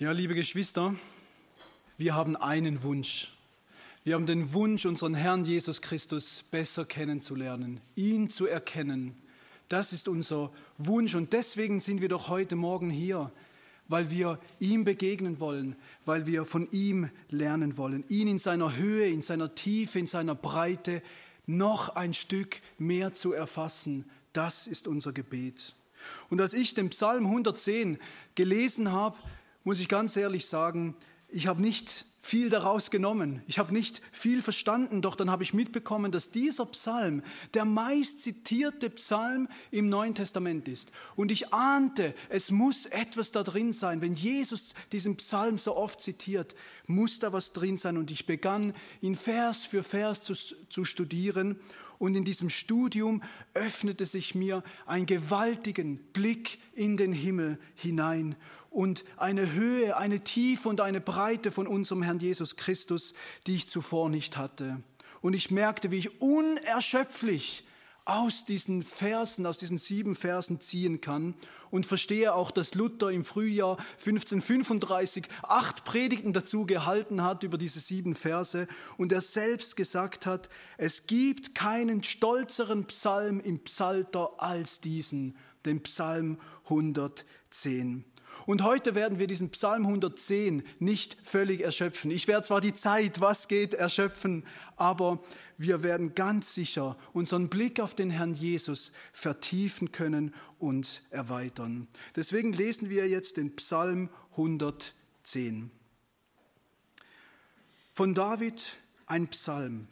Ja, liebe Geschwister, wir haben einen Wunsch. Wir haben den Wunsch, unseren Herrn Jesus Christus besser kennenzulernen, ihn zu erkennen. Das ist unser Wunsch und deswegen sind wir doch heute Morgen hier, weil wir ihm begegnen wollen, weil wir von ihm lernen wollen, ihn in seiner Höhe, in seiner Tiefe, in seiner Breite noch ein Stück mehr zu erfassen. Das ist unser Gebet. Und als ich den Psalm 110 gelesen habe, muss ich ganz ehrlich sagen, ich habe nicht viel daraus genommen. Ich habe nicht viel verstanden, doch dann habe ich mitbekommen, dass dieser Psalm der meist zitierte Psalm im Neuen Testament ist. Und ich ahnte, es muss etwas da drin sein. Wenn Jesus diesen Psalm so oft zitiert, muss da was drin sein. Und ich begann, ihn Vers für Vers zu, zu studieren. Und in diesem Studium öffnete sich mir ein gewaltigen Blick in den Himmel hinein und eine Höhe, eine Tiefe und eine Breite von unserem Herrn Jesus Christus, die ich zuvor nicht hatte. Und ich merkte, wie ich unerschöpflich aus diesen Versen, aus diesen sieben Versen ziehen kann und verstehe auch, dass Luther im Frühjahr 1535 acht Predigten dazu gehalten hat über diese sieben Verse und er selbst gesagt hat, es gibt keinen stolzeren Psalm im Psalter als diesen, den Psalm 110. Und heute werden wir diesen Psalm 110 nicht völlig erschöpfen. Ich werde zwar die Zeit, was geht, erschöpfen, aber wir werden ganz sicher unseren Blick auf den Herrn Jesus vertiefen können und erweitern. Deswegen lesen wir jetzt den Psalm 110. Von David ein Psalm.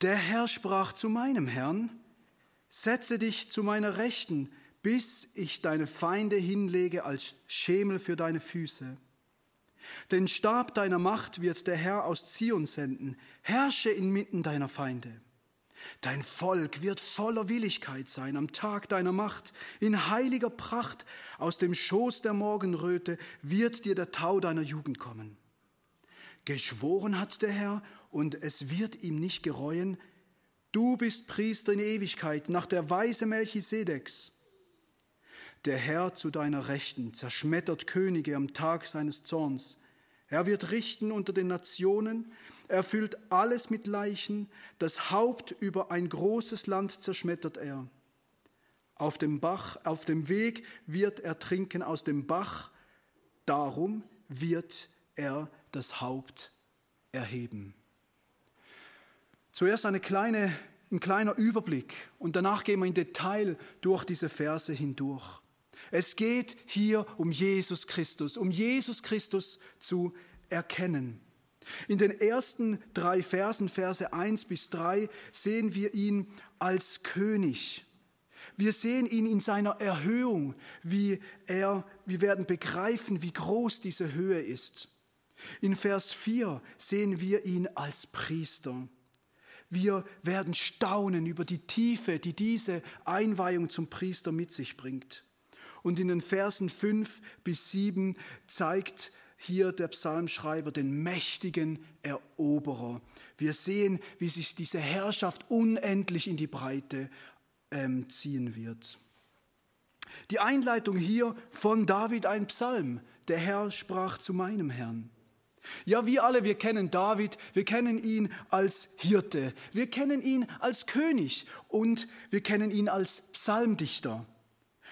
Der Herr sprach zu meinem Herrn, setze dich zu meiner Rechten, bis ich deine Feinde hinlege als Schemel für deine Füße. Den Stab deiner Macht wird der Herr aus Zion senden, herrsche inmitten deiner Feinde. Dein Volk wird voller Willigkeit sein am Tag deiner Macht, in heiliger Pracht aus dem Schoß der Morgenröte wird dir der Tau deiner Jugend kommen. Geschworen hat der Herr, und es wird ihm nicht gereuen, du bist Priester in Ewigkeit nach der Weise Melchisedeks. Der Herr zu deiner Rechten zerschmettert Könige am Tag seines Zorns. Er wird richten unter den Nationen, er füllt alles mit Leichen, das Haupt über ein großes Land zerschmettert er. Auf dem Bach, auf dem Weg wird er trinken aus dem Bach, darum wird er das Haupt erheben. Zuerst eine kleine, ein kleiner Überblick und danach gehen wir in Detail durch diese Verse hindurch. Es geht hier um Jesus Christus, um Jesus Christus zu erkennen. In den ersten drei Versen, Verse 1 bis 3, sehen wir ihn als König. Wir sehen ihn in seiner Erhöhung, wie er, wir werden begreifen, wie groß diese Höhe ist. In Vers 4 sehen wir ihn als Priester. Wir werden staunen über die Tiefe, die diese Einweihung zum Priester mit sich bringt. Und in den Versen 5 bis 7 zeigt hier der Psalmschreiber den mächtigen Eroberer. Wir sehen, wie sich diese Herrschaft unendlich in die Breite ähm, ziehen wird. Die Einleitung hier von David ein Psalm. Der Herr sprach zu meinem Herrn. Ja, wir alle, wir kennen David, wir kennen ihn als Hirte, wir kennen ihn als König und wir kennen ihn als Psalmdichter.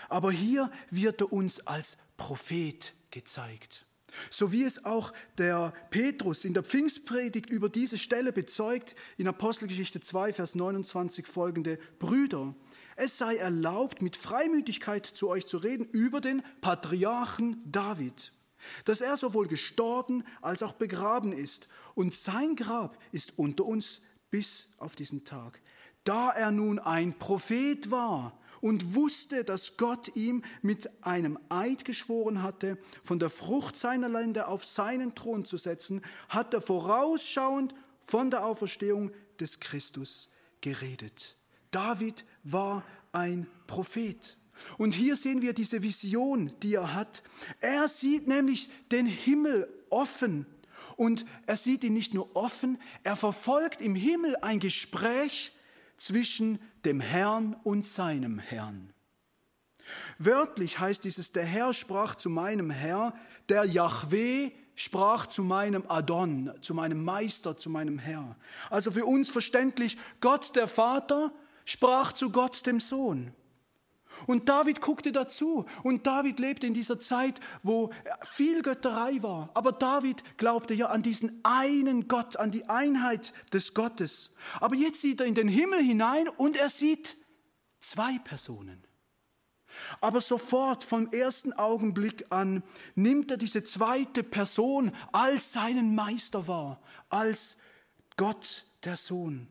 Aber hier wird er uns als Prophet gezeigt. So wie es auch der Petrus in der Pfingstpredigt über diese Stelle bezeugt, in Apostelgeschichte 2, Vers 29 folgende Brüder. Es sei erlaubt, mit Freimütigkeit zu euch zu reden über den Patriarchen David, dass er sowohl gestorben als auch begraben ist. Und sein Grab ist unter uns bis auf diesen Tag. Da er nun ein Prophet war, und wusste, dass Gott ihm mit einem Eid geschworen hatte, von der Frucht seiner Länder auf seinen Thron zu setzen, hat er vorausschauend von der Auferstehung des Christus geredet. David war ein Prophet. Und hier sehen wir diese Vision, die er hat. Er sieht nämlich den Himmel offen. Und er sieht ihn nicht nur offen, er verfolgt im Himmel ein Gespräch zwischen dem Herrn und seinem Herrn. Wörtlich heißt dieses, der Herr sprach zu meinem Herr, der Yahweh sprach zu meinem Adon, zu meinem Meister, zu meinem Herr. Also für uns verständlich, Gott der Vater sprach zu Gott dem Sohn. Und David guckte dazu. Und David lebte in dieser Zeit, wo viel Götterei war. Aber David glaubte ja an diesen einen Gott, an die Einheit des Gottes. Aber jetzt sieht er in den Himmel hinein und er sieht zwei Personen. Aber sofort vom ersten Augenblick an nimmt er diese zweite Person als seinen Meister wahr, als Gott der Sohn.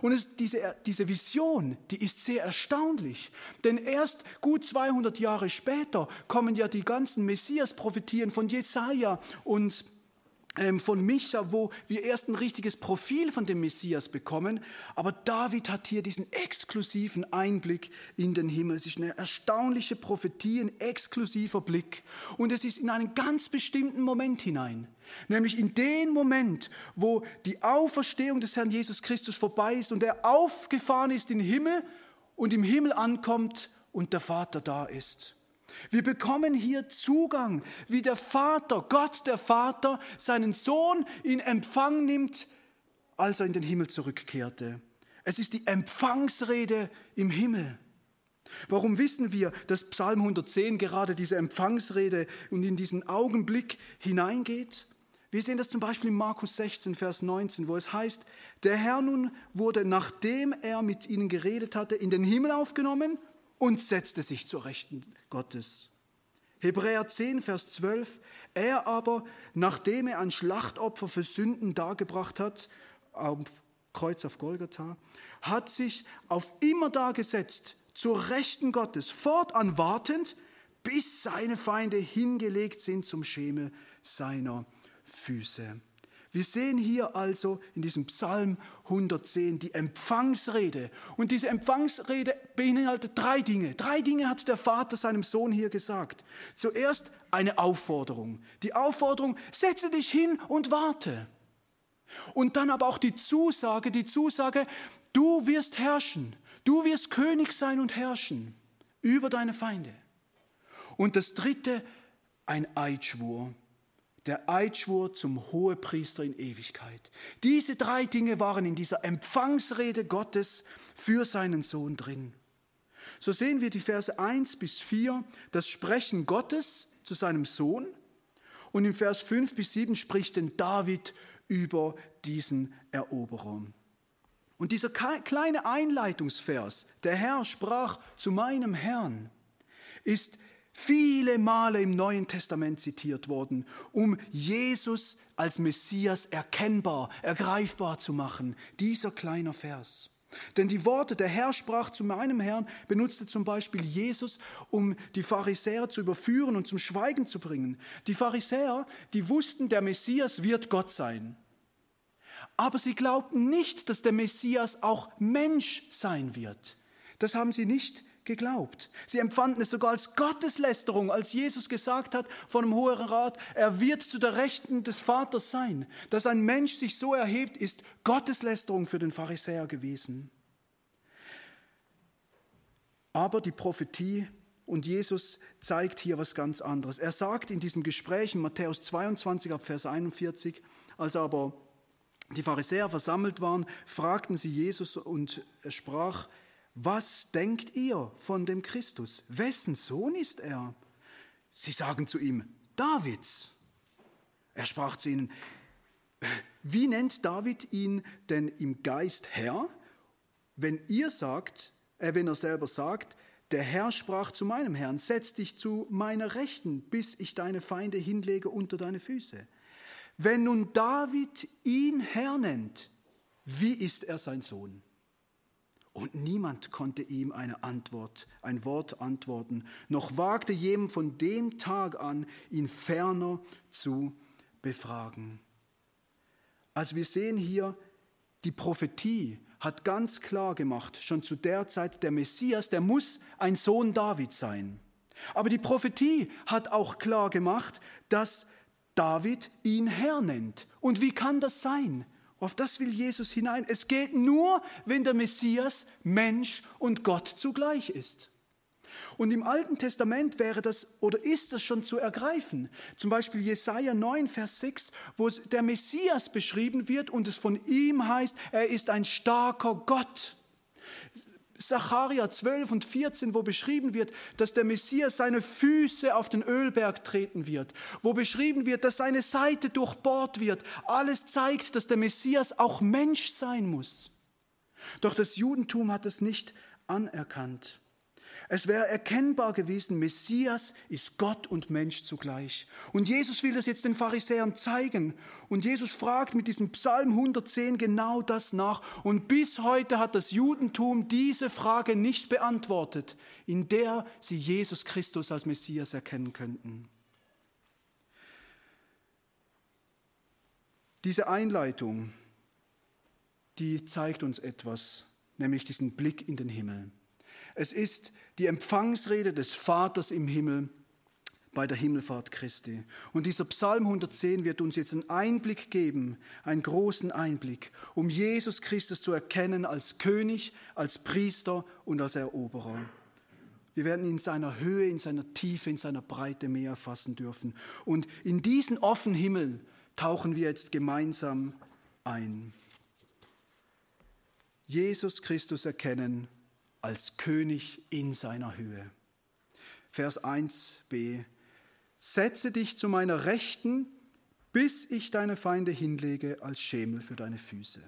Und es, diese, diese Vision, die ist sehr erstaunlich. Denn erst gut 200 Jahre später kommen ja die ganzen Messias-Prophetien von Jesaja und ähm, von Micha, wo wir erst ein richtiges Profil von dem Messias bekommen. Aber David hat hier diesen exklusiven Einblick in den Himmel. Es ist eine erstaunliche Prophetie, ein exklusiver Blick. Und es ist in einen ganz bestimmten Moment hinein. Nämlich in den Moment, wo die Auferstehung des Herrn Jesus Christus vorbei ist und er aufgefahren ist in den Himmel und im Himmel ankommt und der Vater da ist. Wir bekommen hier Zugang, wie der Vater, Gott der Vater, seinen Sohn in Empfang nimmt, als er in den Himmel zurückkehrte. Es ist die Empfangsrede im Himmel. Warum wissen wir, dass Psalm 110 gerade diese Empfangsrede und in diesen Augenblick hineingeht? Wir sehen das zum Beispiel in Markus 16, Vers 19, wo es heißt, der Herr nun wurde, nachdem er mit ihnen geredet hatte, in den Himmel aufgenommen und setzte sich zur Rechten Gottes. Hebräer 10, Vers 12. Er aber, nachdem er ein Schlachtopfer für Sünden dargebracht hat, am Kreuz auf Golgatha, hat sich auf immer da gesetzt, zur Rechten Gottes, fortan wartend, bis seine Feinde hingelegt sind zum Schemel seiner Füße. Wir sehen hier also in diesem Psalm 110 die Empfangsrede. Und diese Empfangsrede beinhaltet drei Dinge. Drei Dinge hat der Vater seinem Sohn hier gesagt. Zuerst eine Aufforderung. Die Aufforderung, setze dich hin und warte. Und dann aber auch die Zusage, die Zusage, du wirst herrschen. Du wirst König sein und herrschen über deine Feinde. Und das dritte, ein Eidschwur der Eidschwur zum Hohepriester in Ewigkeit. Diese drei Dinge waren in dieser Empfangsrede Gottes für seinen Sohn drin. So sehen wir die Verse 1 bis 4, das Sprechen Gottes zu seinem Sohn. Und im Vers 5 bis 7 spricht denn David über diesen Eroberer. Und dieser kleine Einleitungsvers, der Herr sprach zu meinem Herrn, ist viele Male im Neuen Testament zitiert worden, um Jesus als Messias erkennbar, ergreifbar zu machen. Dieser kleine Vers. Denn die Worte, der Herr sprach zu meinem Herrn, benutzte zum Beispiel Jesus, um die Pharisäer zu überführen und zum Schweigen zu bringen. Die Pharisäer, die wussten, der Messias wird Gott sein. Aber sie glaubten nicht, dass der Messias auch Mensch sein wird. Das haben sie nicht geglaubt. Sie empfanden es sogar als Gotteslästerung, als Jesus gesagt hat von dem Hohen Rat, er wird zu der Rechten des Vaters sein. Dass ein Mensch sich so erhebt, ist Gotteslästerung für den Pharisäer gewesen. Aber die Prophetie und Jesus zeigt hier was ganz anderes. Er sagt in diesem Gespräch in Matthäus 22 ab Vers 41, als aber die Pharisäer versammelt waren, fragten sie Jesus und er sprach, was denkt ihr von dem Christus? Wessen Sohn ist er? Sie sagen zu ihm, Davids. Er sprach zu ihnen, wie nennt David ihn denn im Geist Herr? Wenn ihr sagt, äh, wenn er selber sagt, der Herr sprach zu meinem Herrn, setz dich zu meiner Rechten, bis ich deine Feinde hinlege unter deine Füße. Wenn nun David ihn Herr nennt, wie ist er sein Sohn? Und niemand konnte ihm eine Antwort, ein Wort antworten, noch wagte jedem von dem Tag an, ihn ferner zu befragen. Also wir sehen hier, die Prophetie hat ganz klar gemacht, schon zu der Zeit, der Messias, der muss ein Sohn David sein. Aber die Prophetie hat auch klar gemacht, dass David ihn Herr nennt. Und wie kann das sein? Auf das will Jesus hinein. Es geht nur, wenn der Messias Mensch und Gott zugleich ist. Und im Alten Testament wäre das oder ist das schon zu ergreifen. Zum Beispiel Jesaja 9, Vers 6, wo der Messias beschrieben wird und es von ihm heißt, er ist ein starker Gott. Sacharja 12 und 14, wo beschrieben wird, dass der Messias seine Füße auf den Ölberg treten wird, wo beschrieben wird, dass seine Seite durchbohrt wird. Alles zeigt, dass der Messias auch Mensch sein muss. Doch das Judentum hat es nicht anerkannt. Es wäre erkennbar gewesen, Messias ist Gott und Mensch zugleich. Und Jesus will das jetzt den Pharisäern zeigen. Und Jesus fragt mit diesem Psalm 110 genau das nach. Und bis heute hat das Judentum diese Frage nicht beantwortet, in der sie Jesus Christus als Messias erkennen könnten. Diese Einleitung, die zeigt uns etwas, nämlich diesen Blick in den Himmel. Es ist die Empfangsrede des Vaters im Himmel bei der Himmelfahrt Christi. Und dieser Psalm 110 wird uns jetzt einen Einblick geben, einen großen Einblick, um Jesus Christus zu erkennen als König, als Priester und als Eroberer. Wir werden ihn in seiner Höhe, in seiner Tiefe, in seiner Breite mehr erfassen dürfen. Und in diesen offenen Himmel tauchen wir jetzt gemeinsam ein. Jesus Christus erkennen als König in seiner Höhe. Vers 1b. Setze dich zu meiner Rechten, bis ich deine Feinde hinlege als Schemel für deine Füße.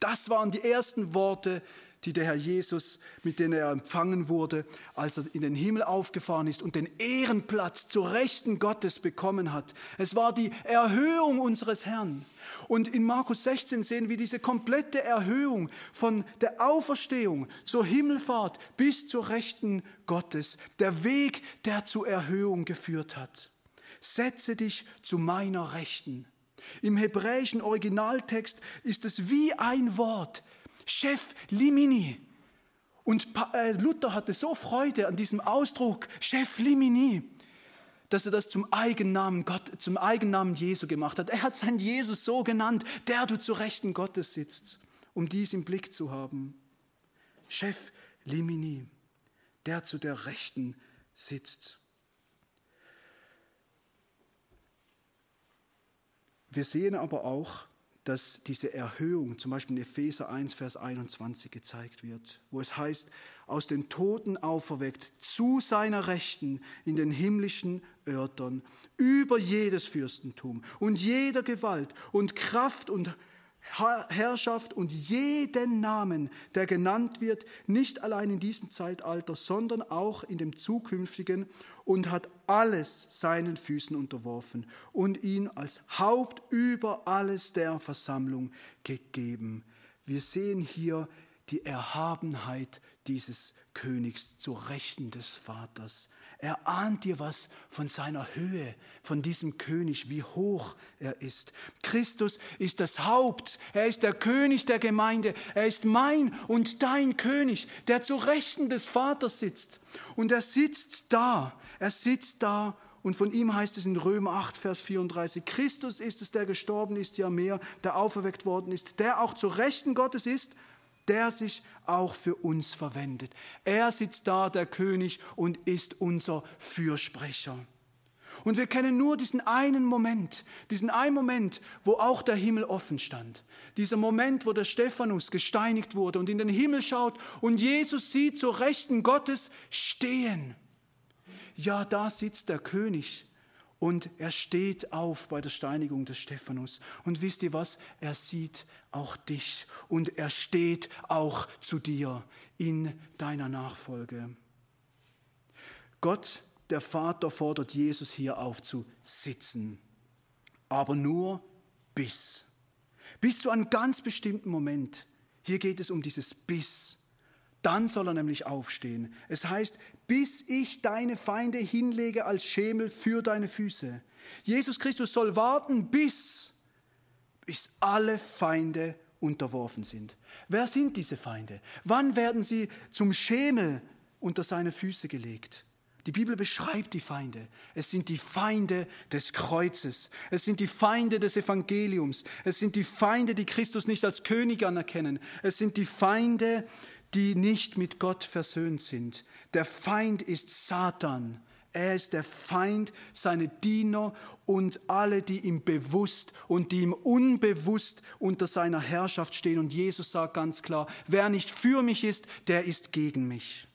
Das waren die ersten Worte die der Herr Jesus, mit denen er empfangen wurde, als er in den Himmel aufgefahren ist und den Ehrenplatz zur Rechten Gottes bekommen hat. Es war die Erhöhung unseres Herrn. Und in Markus 16 sehen wir diese komplette Erhöhung von der Auferstehung zur Himmelfahrt bis zur Rechten Gottes. Der Weg, der zur Erhöhung geführt hat. Setze dich zu meiner Rechten. Im hebräischen Originaltext ist es wie ein Wort, Chef Limini. Und äh, Luther hatte so Freude an diesem Ausdruck Chef Limini, dass er das zum Eigennamen Gott, zum Eigennamen Jesu gemacht hat. Er hat seinen Jesus so genannt, der du zu Rechten Gottes sitzt, um dies im Blick zu haben. Chef Limini, der zu der Rechten sitzt. Wir sehen aber auch, dass diese Erhöhung, zum Beispiel in Epheser 1, Vers 21 gezeigt wird, wo es heißt, aus den Toten auferweckt zu seiner Rechten in den himmlischen Örtern, über jedes Fürstentum und jeder Gewalt und Kraft und Herrschaft und jeden Namen, der genannt wird, nicht allein in diesem Zeitalter, sondern auch in dem zukünftigen und hat alles seinen Füßen unterworfen und ihn als Haupt über alles der Versammlung gegeben. Wir sehen hier die Erhabenheit dieses Königs zur Rechten des Vaters. Er ahnt dir was von seiner Höhe, von diesem König, wie hoch er ist. Christus ist das Haupt, er ist der König der Gemeinde, er ist mein und dein König, der zu Rechten des Vaters sitzt. Und er sitzt da, er sitzt da und von ihm heißt es in Römer 8, Vers 34, Christus ist es, der gestorben ist, ja mehr, der auferweckt worden ist, der auch zu Rechten Gottes ist, der sich auch für uns verwendet. Er sitzt da, der König, und ist unser Fürsprecher. Und wir kennen nur diesen einen Moment, diesen einen Moment, wo auch der Himmel offen stand. Dieser Moment, wo der Stephanus gesteinigt wurde und in den Himmel schaut und Jesus sieht zur Rechten Gottes stehen. Ja, da sitzt der König und er steht auf bei der Steinigung des Stephanus. Und wisst ihr was? Er sieht auch dich und er steht auch zu dir in deiner Nachfolge. Gott, der Vater, fordert Jesus hier auf zu sitzen, aber nur bis. Bis zu einem ganz bestimmten Moment. Hier geht es um dieses Bis. Dann soll er nämlich aufstehen. Es heißt, bis ich deine Feinde hinlege als Schemel für deine Füße. Jesus Christus soll warten, bis bis alle Feinde unterworfen sind. Wer sind diese Feinde? Wann werden sie zum Schemel unter seine Füße gelegt? Die Bibel beschreibt die Feinde. Es sind die Feinde des Kreuzes. Es sind die Feinde des Evangeliums. Es sind die Feinde, die Christus nicht als König anerkennen. Es sind die Feinde, die nicht mit Gott versöhnt sind. Der Feind ist Satan. Er ist der Feind, seine Diener und alle, die ihm bewusst und die ihm unbewusst unter seiner Herrschaft stehen. Und Jesus sagt ganz klar, wer nicht für mich ist, der ist gegen mich.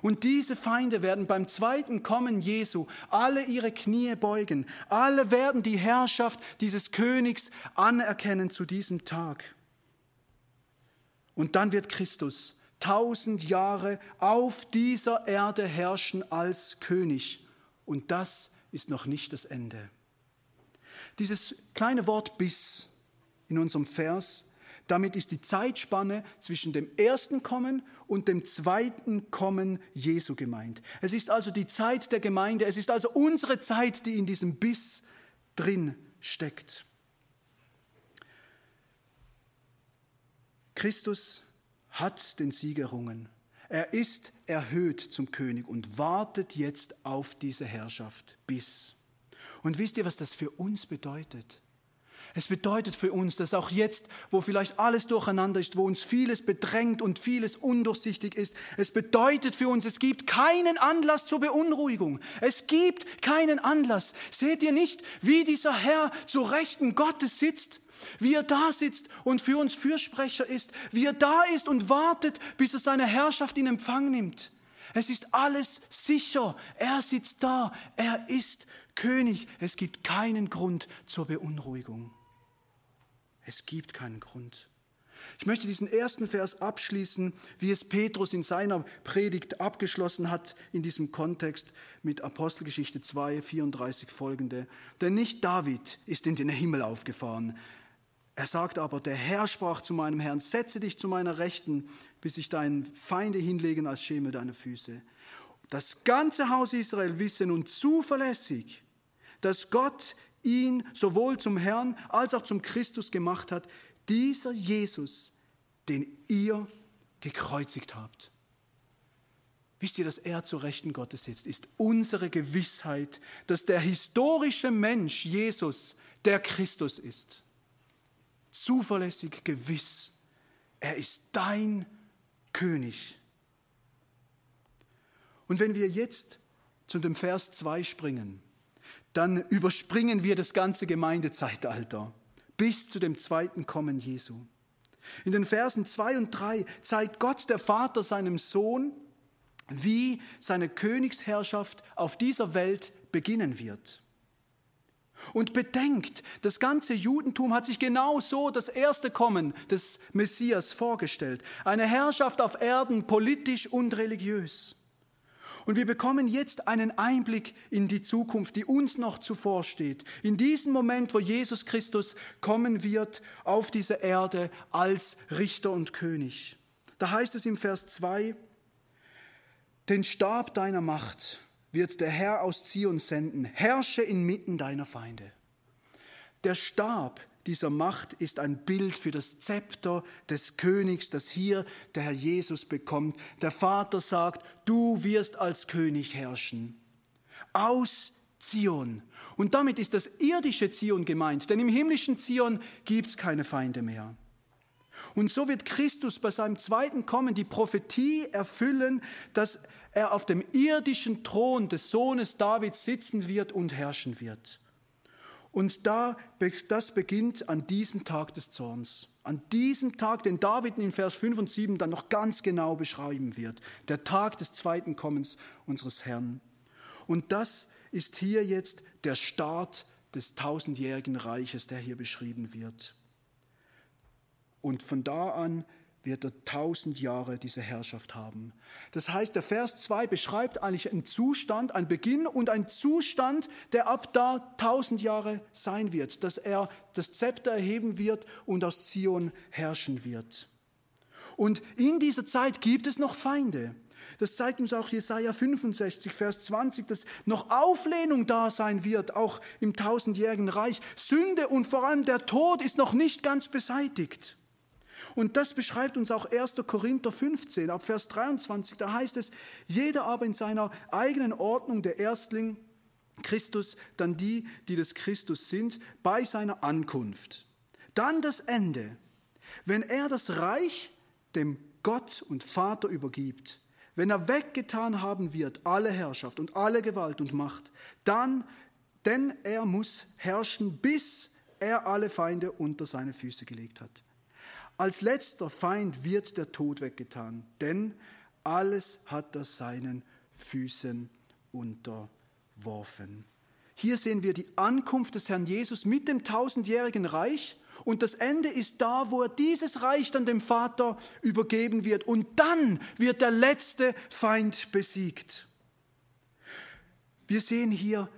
Und diese Feinde werden beim zweiten Kommen Jesu alle ihre Knie beugen. Alle werden die Herrschaft dieses Königs anerkennen zu diesem Tag. Und dann wird Christus tausend Jahre auf dieser Erde herrschen als König. Und das ist noch nicht das Ende. Dieses kleine Wort bis in unserem Vers, damit ist die Zeitspanne zwischen dem ersten Kommen und dem zweiten Kommen Jesu gemeint. Es ist also die Zeit der Gemeinde, es ist also unsere Zeit, die in diesem Biss drin steckt. Christus hat den Sieg errungen. Er ist erhöht zum König und wartet jetzt auf diese Herrschaft bis. Und wisst ihr, was das für uns bedeutet? Es bedeutet für uns, dass auch jetzt, wo vielleicht alles durcheinander ist, wo uns vieles bedrängt und vieles undurchsichtig ist, es bedeutet für uns, es gibt keinen Anlass zur Beunruhigung. Es gibt keinen Anlass. Seht ihr nicht, wie dieser Herr zu Rechten Gottes sitzt? Wie er da sitzt und für uns Fürsprecher ist, wie er da ist und wartet, bis er seine Herrschaft in Empfang nimmt. Es ist alles sicher. Er sitzt da. Er ist König. Es gibt keinen Grund zur Beunruhigung. Es gibt keinen Grund. Ich möchte diesen ersten Vers abschließen, wie es Petrus in seiner Predigt abgeschlossen hat, in diesem Kontext mit Apostelgeschichte 2, 34 folgende. Denn nicht David ist in den Himmel aufgefahren, er sagt aber, der Herr sprach zu meinem Herrn, setze dich zu meiner Rechten, bis ich deinen Feinde hinlegen als Schemel deiner Füße. Das ganze Haus Israel wisse nun zuverlässig, dass Gott ihn sowohl zum Herrn als auch zum Christus gemacht hat, dieser Jesus, den ihr gekreuzigt habt. Wisst ihr, dass er zur Rechten Gottes sitzt, ist unsere Gewissheit, dass der historische Mensch Jesus der Christus ist zuverlässig gewiss, er ist dein König. Und wenn wir jetzt zu dem Vers 2 springen, dann überspringen wir das ganze Gemeindezeitalter bis zu dem zweiten Kommen Jesu. In den Versen 2 und 3 zeigt Gott der Vater seinem Sohn, wie seine Königsherrschaft auf dieser Welt beginnen wird. Und bedenkt, das ganze Judentum hat sich genau so das erste Kommen des Messias vorgestellt. Eine Herrschaft auf Erden, politisch und religiös. Und wir bekommen jetzt einen Einblick in die Zukunft, die uns noch zuvor steht. In diesem Moment, wo Jesus Christus kommen wird auf diese Erde als Richter und König. Da heißt es im Vers 2, den Stab deiner Macht wird der Herr aus Zion senden, herrsche inmitten deiner Feinde. Der Stab dieser Macht ist ein Bild für das Zepter des Königs, das hier der Herr Jesus bekommt. Der Vater sagt, du wirst als König herrschen. Aus Zion. Und damit ist das irdische Zion gemeint, denn im himmlischen Zion gibt es keine Feinde mehr. Und so wird Christus bei seinem zweiten Kommen die Prophetie erfüllen, dass er auf dem irdischen Thron des Sohnes Davids sitzen wird und herrschen wird. Und da, das beginnt an diesem Tag des Zorns. An diesem Tag, den David in Vers 5 und 7 dann noch ganz genau beschreiben wird. Der Tag des zweiten Kommens unseres Herrn. Und das ist hier jetzt der Start des tausendjährigen Reiches, der hier beschrieben wird. Und von da an wird er tausend Jahre diese Herrschaft haben. Das heißt, der Vers 2 beschreibt eigentlich einen Zustand, einen Beginn und einen Zustand, der ab da tausend Jahre sein wird, dass er das Zepter erheben wird und aus Zion herrschen wird. Und in dieser Zeit gibt es noch Feinde. Das zeigt uns auch Jesaja 65, Vers 20, dass noch Auflehnung da sein wird, auch im tausendjährigen Reich. Sünde und vor allem der Tod ist noch nicht ganz beseitigt. Und das beschreibt uns auch 1. Korinther 15, ab Vers 23. Da heißt es, jeder aber in seiner eigenen Ordnung der Erstling, Christus, dann die, die des Christus sind, bei seiner Ankunft. Dann das Ende. Wenn er das Reich dem Gott und Vater übergibt, wenn er weggetan haben wird, alle Herrschaft und alle Gewalt und Macht, dann, denn er muss herrschen, bis er alle Feinde unter seine Füße gelegt hat. Als letzter Feind wird der Tod weggetan, denn alles hat er seinen Füßen unterworfen. Hier sehen wir die Ankunft des Herrn Jesus mit dem tausendjährigen Reich und das Ende ist da, wo er dieses Reich dann dem Vater übergeben wird und dann wird der letzte Feind besiegt. Wir sehen hier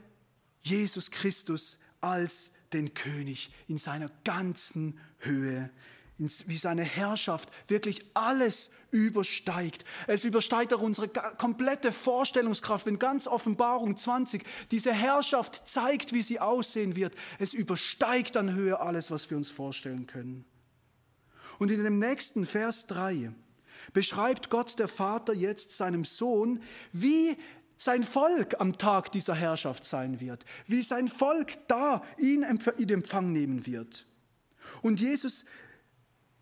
Jesus Christus als den König in seiner ganzen Höhe wie seine Herrschaft wirklich alles übersteigt. Es übersteigt auch unsere komplette Vorstellungskraft, wenn ganz Offenbarung 20 diese Herrschaft zeigt, wie sie aussehen wird. Es übersteigt an Höhe alles, was wir uns vorstellen können. Und in dem nächsten Vers 3 beschreibt Gott der Vater jetzt seinem Sohn, wie sein Volk am Tag dieser Herrschaft sein wird, wie sein Volk da ihn in Empfang nehmen wird. Und Jesus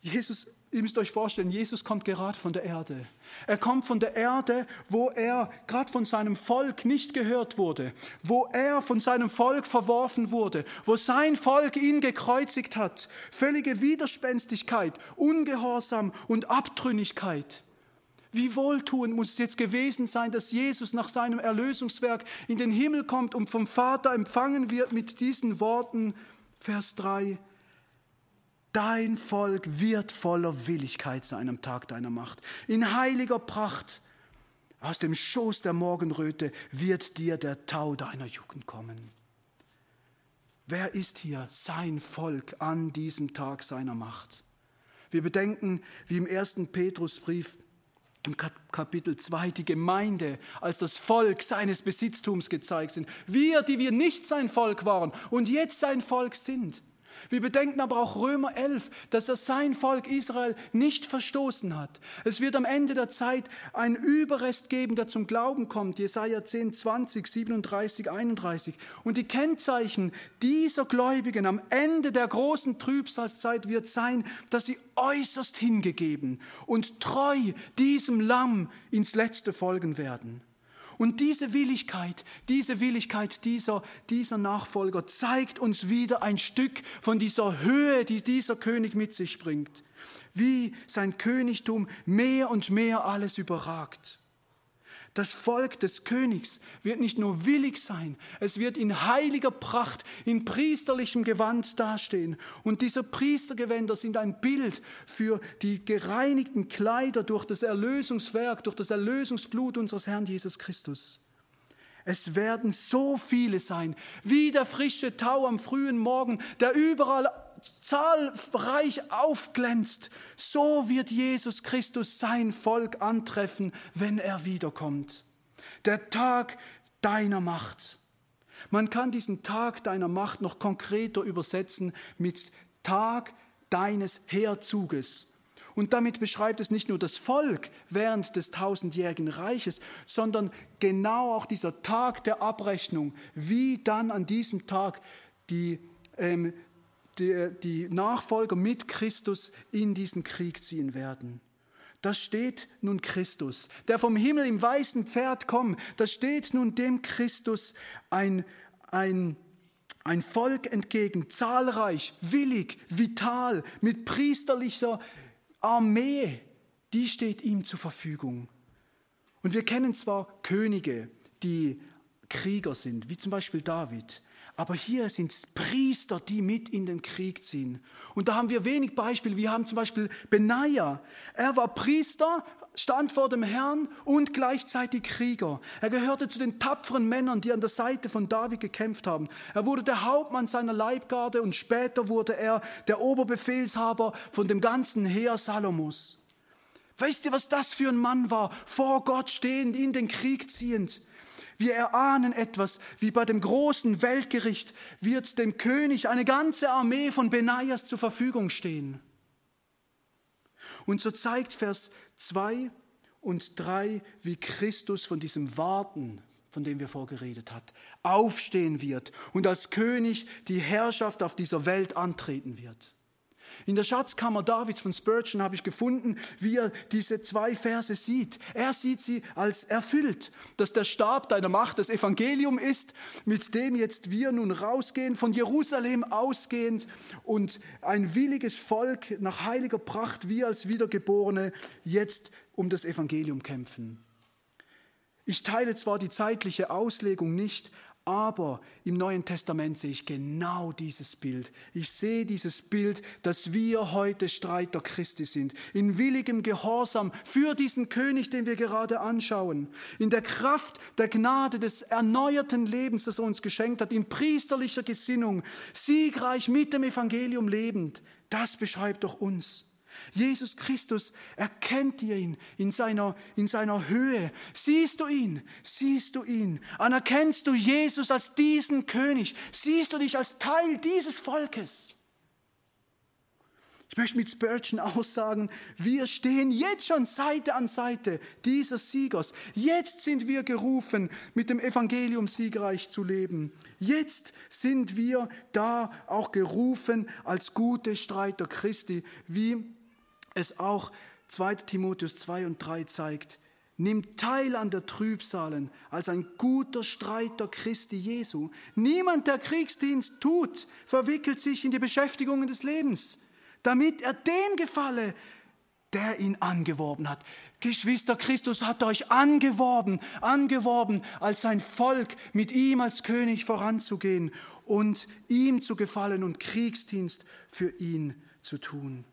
Jesus, ihr müsst euch vorstellen, Jesus kommt gerade von der Erde. Er kommt von der Erde, wo er gerade von seinem Volk nicht gehört wurde, wo er von seinem Volk verworfen wurde, wo sein Volk ihn gekreuzigt hat. Völlige Widerspenstigkeit, Ungehorsam und Abtrünnigkeit. Wie wohltuend muss es jetzt gewesen sein, dass Jesus nach seinem Erlösungswerk in den Himmel kommt und vom Vater empfangen wird mit diesen Worten, Vers 3, Dein Volk wird voller Willigkeit sein am Tag deiner Macht. In heiliger Pracht aus dem Schoß der Morgenröte wird dir der Tau deiner Jugend kommen. Wer ist hier sein Volk an diesem Tag seiner Macht? Wir bedenken, wie im ersten Petrusbrief im Kapitel 2 die Gemeinde als das Volk seines Besitztums gezeigt sind. Wir, die wir nicht sein Volk waren und jetzt sein Volk sind. Wir bedenken aber auch Römer 11, dass er sein Volk Israel nicht verstoßen hat. Es wird am Ende der Zeit einen Überrest geben, der zum Glauben kommt. Jesaja 10, 20, 37, 31. Und die Kennzeichen dieser Gläubigen am Ende der großen Trübsalzeit wird sein, dass sie äußerst hingegeben und treu diesem Lamm ins Letzte folgen werden. Und diese Willigkeit, diese Willigkeit dieser, dieser Nachfolger zeigt uns wieder ein Stück von dieser Höhe, die dieser König mit sich bringt. Wie sein Königtum mehr und mehr alles überragt. Das Volk des Königs wird nicht nur willig sein, es wird in heiliger Pracht, in priesterlichem Gewand dastehen. Und diese Priestergewänder sind ein Bild für die gereinigten Kleider durch das Erlösungswerk, durch das Erlösungsblut unseres Herrn Jesus Christus. Es werden so viele sein, wie der frische Tau am frühen Morgen, der überall zahlreich aufglänzt, so wird Jesus Christus sein Volk antreffen, wenn er wiederkommt. Der Tag deiner Macht. Man kann diesen Tag deiner Macht noch konkreter übersetzen mit Tag deines Heerzuges. Und damit beschreibt es nicht nur das Volk während des tausendjährigen Reiches, sondern genau auch dieser Tag der Abrechnung, wie dann an diesem Tag die ähm, die, die Nachfolger mit Christus in diesen Krieg ziehen werden. Da steht nun Christus, der vom Himmel im weißen Pferd kommt. Da steht nun dem Christus ein, ein, ein Volk entgegen, zahlreich, willig, vital, mit priesterlicher Armee. Die steht ihm zur Verfügung. Und wir kennen zwar Könige, die Krieger sind, wie zum Beispiel David. Aber hier sind es Priester, die mit in den Krieg ziehen. Und da haben wir wenig Beispiele. Wir haben zum Beispiel Benaja. Er war Priester, stand vor dem Herrn und gleichzeitig Krieger. Er gehörte zu den tapferen Männern, die an der Seite von David gekämpft haben. Er wurde der Hauptmann seiner Leibgarde und später wurde er der Oberbefehlshaber von dem ganzen Heer Salomos. Weißt ihr, was das für ein Mann war? Vor Gott stehend, in den Krieg ziehend. Wir erahnen etwas, wie bei dem großen Weltgericht wird dem König eine ganze Armee von Benaias zur Verfügung stehen. Und so zeigt Vers 2 und 3, wie Christus von diesem Warten, von dem wir vorgeredet hat, aufstehen wird und als König die Herrschaft auf dieser Welt antreten wird. In der Schatzkammer Davids von Spurgeon habe ich gefunden, wie er diese zwei Verse sieht. Er sieht sie als erfüllt, dass der Stab deiner Macht das Evangelium ist, mit dem jetzt wir nun rausgehen, von Jerusalem ausgehend und ein williges Volk nach heiliger Pracht, wir als Wiedergeborene, jetzt um das Evangelium kämpfen. Ich teile zwar die zeitliche Auslegung nicht, aber im Neuen Testament sehe ich genau dieses Bild. Ich sehe dieses Bild, dass wir heute Streiter Christi sind, in willigem Gehorsam für diesen König, den wir gerade anschauen, in der Kraft der Gnade des erneuerten Lebens, das er uns geschenkt hat, in priesterlicher Gesinnung, siegreich mit dem Evangelium lebend. Das beschreibt doch uns. Jesus Christus, erkennt ihr ihn in seiner, in seiner Höhe? Siehst du ihn? Siehst du ihn? Anerkennst du Jesus als diesen König? Siehst du dich als Teil dieses Volkes? Ich möchte mit Spurgeon aussagen, wir stehen jetzt schon Seite an Seite dieses Siegers. Jetzt sind wir gerufen, mit dem Evangelium siegreich zu leben. Jetzt sind wir da auch gerufen als gute Streiter Christi, wie es auch 2 Timotheus 2 und 3 zeigt, nimmt teil an der Trübsalen als ein guter Streiter Christi Jesu. Niemand, der Kriegsdienst tut, verwickelt sich in die Beschäftigungen des Lebens, damit er dem gefalle, der ihn angeworben hat. Geschwister, Christus hat euch angeworben, angeworben, als sein Volk mit ihm als König voranzugehen und ihm zu gefallen und Kriegsdienst für ihn zu tun.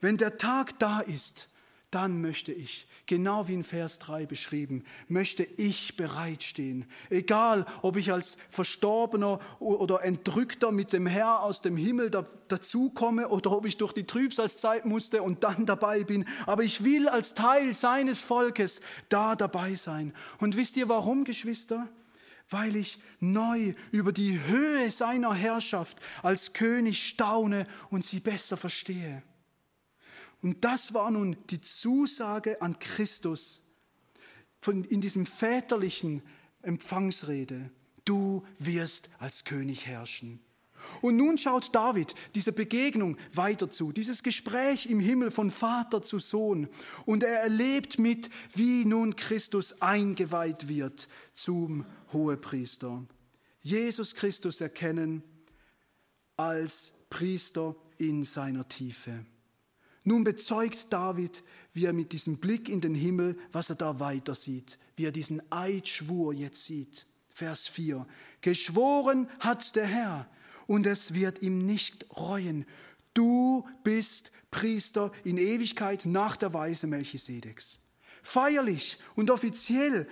Wenn der Tag da ist, dann möchte ich, genau wie in Vers 3 beschrieben, möchte ich bereitstehen. Egal, ob ich als Verstorbener oder Entrückter mit dem Herr aus dem Himmel dazukomme oder ob ich durch die Trübsalzeit musste und dann dabei bin. Aber ich will als Teil seines Volkes da dabei sein. Und wisst ihr warum, Geschwister? Weil ich neu über die Höhe seiner Herrschaft als König staune und sie besser verstehe. Und das war nun die Zusage an Christus von, in diesem väterlichen Empfangsrede. Du wirst als König herrschen. Und nun schaut David diese Begegnung weiter zu, dieses Gespräch im Himmel von Vater zu Sohn. Und er erlebt mit, wie nun Christus eingeweiht wird zum Hohepriester. Jesus Christus erkennen als Priester in seiner Tiefe. Nun bezeugt David, wie er mit diesem Blick in den Himmel, was er da weiter sieht, wie er diesen Eidschwur jetzt sieht. Vers 4. Geschworen hat der Herr und es wird ihm nicht reuen. Du bist Priester in Ewigkeit nach der Weise Melchisedeks. Feierlich und offiziell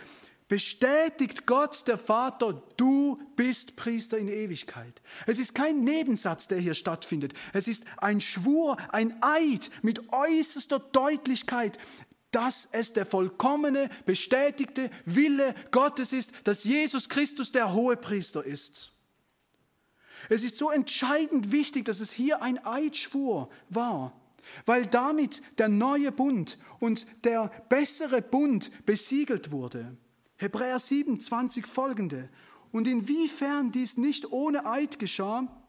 bestätigt Gott der Vater, du bist Priester in Ewigkeit. Es ist kein Nebensatz, der hier stattfindet. Es ist ein Schwur, ein Eid mit äußerster Deutlichkeit, dass es der vollkommene, bestätigte Wille Gottes ist, dass Jesus Christus der hohe Priester ist. Es ist so entscheidend wichtig, dass es hier ein Eidschwur war, weil damit der neue Bund und der bessere Bund besiegelt wurde. Hebräer 27 folgende. Und inwiefern dies nicht ohne Eid geschah,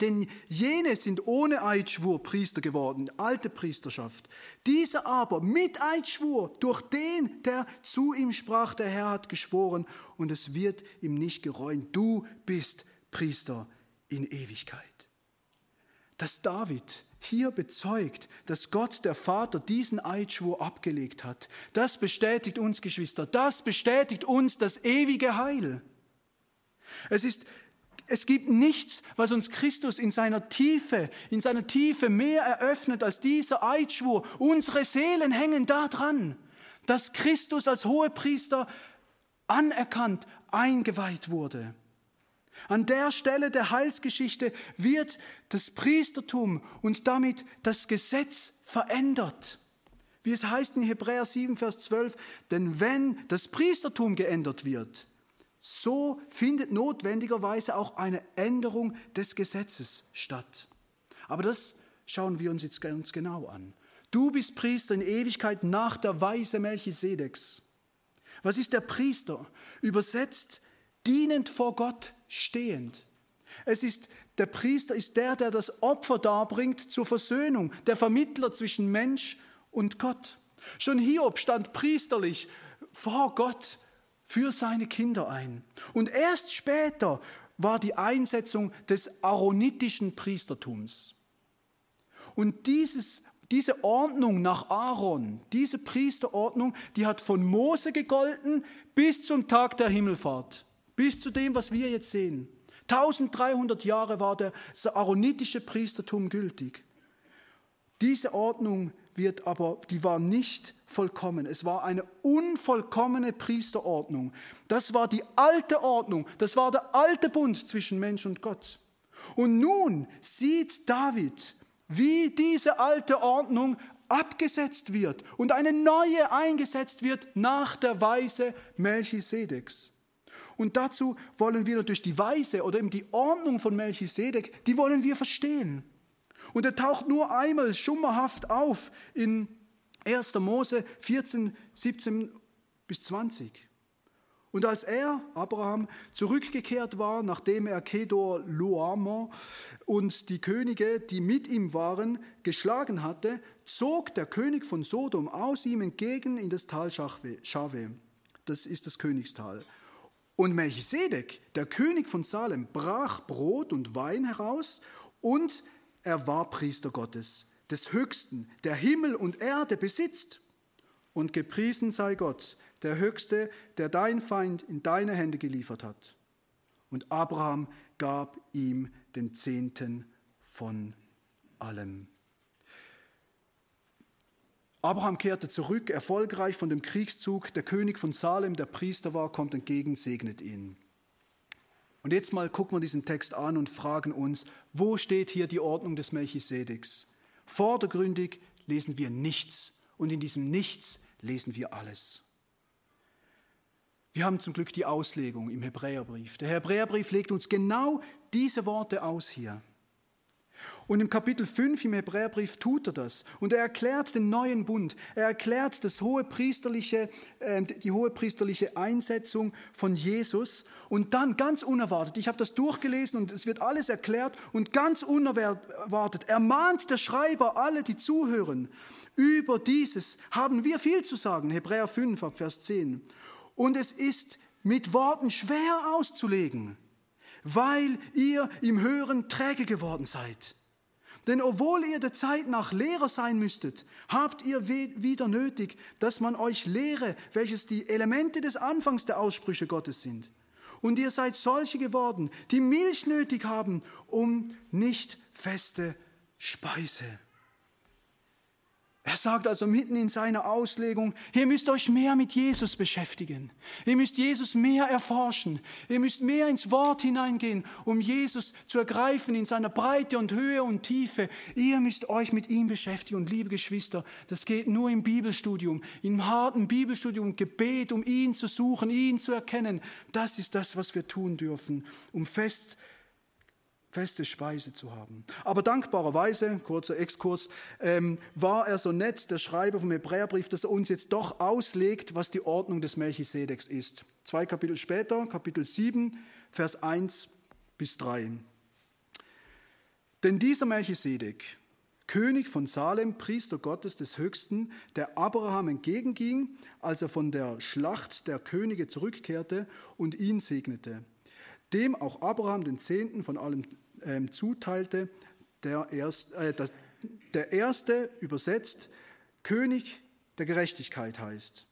denn jene sind ohne Eidschwur Priester geworden, alte Priesterschaft. Dieser aber mit Eidschwur durch den, der zu ihm sprach, der Herr hat geschworen und es wird ihm nicht gereuen. Du bist Priester in Ewigkeit. Dass David hier bezeugt, dass Gott der Vater diesen Eidschwur abgelegt hat. Das bestätigt uns, Geschwister, das bestätigt uns das ewige Heil. Es ist es gibt nichts, was uns Christus in seiner Tiefe, in seiner Tiefe mehr eröffnet als dieser Eidschwur. Unsere Seelen hängen da dran, dass Christus als Hohepriester anerkannt, eingeweiht wurde. An der Stelle der Heilsgeschichte wird das Priestertum und damit das Gesetz verändert. Wie es heißt in Hebräer 7, Vers 12, denn wenn das Priestertum geändert wird, so findet notwendigerweise auch eine Änderung des Gesetzes statt. Aber das schauen wir uns jetzt ganz genau an. Du bist Priester in Ewigkeit nach der Weise Melchisedeks. Was ist der Priester? Übersetzt dienend vor Gott stehend. Es ist der Priester ist der, der das Opfer darbringt zur Versöhnung, der Vermittler zwischen Mensch und Gott. Schon Hiob stand priesterlich vor Gott für seine Kinder ein. Und erst später war die Einsetzung des aaronitischen Priestertums. Und dieses, diese Ordnung nach Aaron, diese Priesterordnung, die hat von Mose gegolten bis zum Tag der Himmelfahrt, bis zu dem, was wir jetzt sehen. 1300 Jahre war das aaronitische Priestertum gültig. Diese Ordnung wird aber, die war nicht vollkommen. Es war eine unvollkommene Priesterordnung. Das war die alte Ordnung. Das war der alte Bund zwischen Mensch und Gott. Und nun sieht David, wie diese alte Ordnung abgesetzt wird und eine neue eingesetzt wird nach der Weise Melchisedeks. Und dazu wollen wir durch die Weise oder eben die Ordnung von Melchisedek, die wollen wir verstehen. Und er taucht nur einmal schummerhaft auf in 1. Mose 14, 17 bis 20. Und als er, Abraham, zurückgekehrt war, nachdem er Kedor Loamer und die Könige, die mit ihm waren, geschlagen hatte, zog der König von Sodom aus ihm entgegen in das Tal Schave. Das ist das Königstal. Und Melchisedek, der König von Salem, brach Brot und Wein heraus und er war Priester Gottes, des Höchsten, der Himmel und Erde besitzt. Und gepriesen sei Gott, der Höchste, der dein Feind in deine Hände geliefert hat. Und Abraham gab ihm den Zehnten von allem. Abraham kehrte zurück, erfolgreich von dem Kriegszug. Der König von Salem, der Priester war, kommt entgegen, segnet ihn. Und jetzt mal gucken wir diesen Text an und fragen uns, wo steht hier die Ordnung des Melchisedeks? Vordergründig lesen wir nichts und in diesem Nichts lesen wir alles. Wir haben zum Glück die Auslegung im Hebräerbrief. Der Hebräerbrief legt uns genau diese Worte aus hier. Und im Kapitel 5 im Hebräerbrief tut er das. Und er erklärt den neuen Bund. Er erklärt das hohe priesterliche, äh, die hohe priesterliche Einsetzung von Jesus. Und dann ganz unerwartet, ich habe das durchgelesen und es wird alles erklärt und ganz unerwartet ermahnt der Schreiber alle, die zuhören. Über dieses haben wir viel zu sagen. Hebräer 5 ab Vers 10. Und es ist mit Worten schwer auszulegen weil ihr im Hören träge geworden seid. Denn obwohl ihr der Zeit nach Lehrer sein müsstet, habt ihr wieder nötig, dass man euch lehre, welches die Elemente des Anfangs der Aussprüche Gottes sind. Und ihr seid solche geworden, die Milch nötig haben, um nicht feste Speise. Er sagt also mitten in seiner Auslegung, ihr müsst euch mehr mit Jesus beschäftigen. Ihr müsst Jesus mehr erforschen. Ihr müsst mehr ins Wort hineingehen, um Jesus zu ergreifen in seiner Breite und Höhe und Tiefe. Ihr müsst euch mit ihm beschäftigen. Und liebe Geschwister, das geht nur im Bibelstudium, im harten Bibelstudium, Gebet, um ihn zu suchen, ihn zu erkennen. Das ist das, was wir tun dürfen, um fest feste Speise zu haben. Aber dankbarerweise, kurzer Exkurs, ähm, war er so nett, der Schreiber vom Hebräerbrief, dass er uns jetzt doch auslegt, was die Ordnung des Melchisedeks ist. Zwei Kapitel später, Kapitel 7, Vers 1 bis 3. Denn dieser Melchisedek, König von Salem, Priester Gottes des Höchsten, der Abraham entgegenging, als er von der Schlacht der Könige zurückkehrte und ihn segnete dem auch Abraham den Zehnten von allem ähm, zuteilte, der, erst, äh, das, der erste übersetzt König der Gerechtigkeit heißt.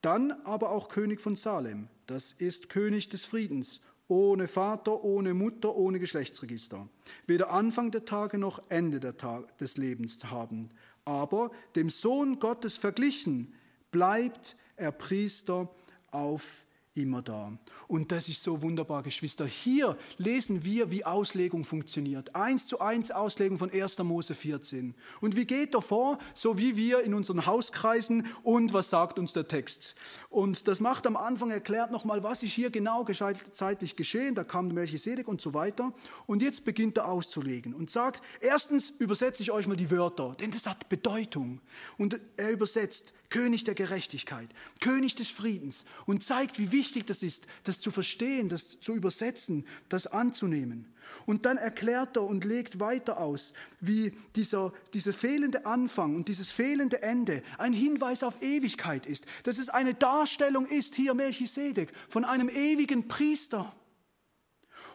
Dann aber auch König von Salem, das ist König des Friedens, ohne Vater, ohne Mutter, ohne Geschlechtsregister. Weder Anfang der Tage noch Ende Tag des Lebens haben. Aber dem Sohn Gottes verglichen bleibt er Priester auf immer da. Und das ist so wunderbar, Geschwister. Hier lesen wir, wie Auslegung funktioniert. Eins zu eins Auslegung von 1. Mose 14. Und wie geht er vor? So wie wir in unseren Hauskreisen und was sagt uns der Text? Und das macht am Anfang erklärt nochmal, was ist hier genau zeitlich geschehen. Da kam Melchisedek und so weiter. Und jetzt beginnt er auszulegen und sagt, erstens übersetze ich euch mal die Wörter, denn das hat Bedeutung. Und er übersetzt König der Gerechtigkeit, König des Friedens und zeigt, wie wichtig das ist, das zu verstehen, das zu übersetzen, das anzunehmen. Und dann erklärt er und legt weiter aus, wie dieser, dieser fehlende Anfang und dieses fehlende Ende ein Hinweis auf Ewigkeit ist, dass es eine Darstellung ist, hier Melchisedek, von einem ewigen Priester.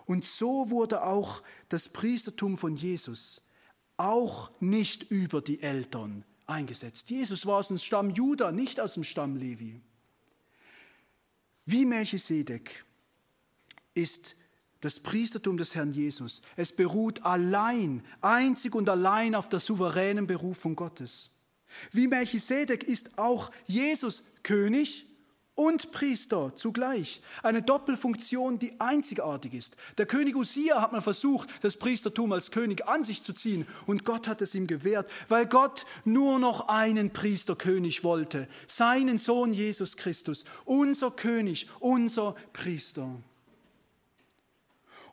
Und so wurde auch das Priestertum von Jesus auch nicht über die Eltern eingesetzt. Jesus war aus dem Stamm Juda, nicht aus dem Stamm Levi. Wie Melchisedek ist das Priestertum des Herrn Jesus. Es beruht allein, einzig und allein auf der souveränen Berufung Gottes. Wie Melchisedek ist auch Jesus König und Priester zugleich. Eine Doppelfunktion, die einzigartig ist. Der König Usia hat mal versucht, das Priestertum als König an sich zu ziehen und Gott hat es ihm gewährt, weil Gott nur noch einen Priesterkönig wollte, seinen Sohn Jesus Christus, unser König, unser Priester.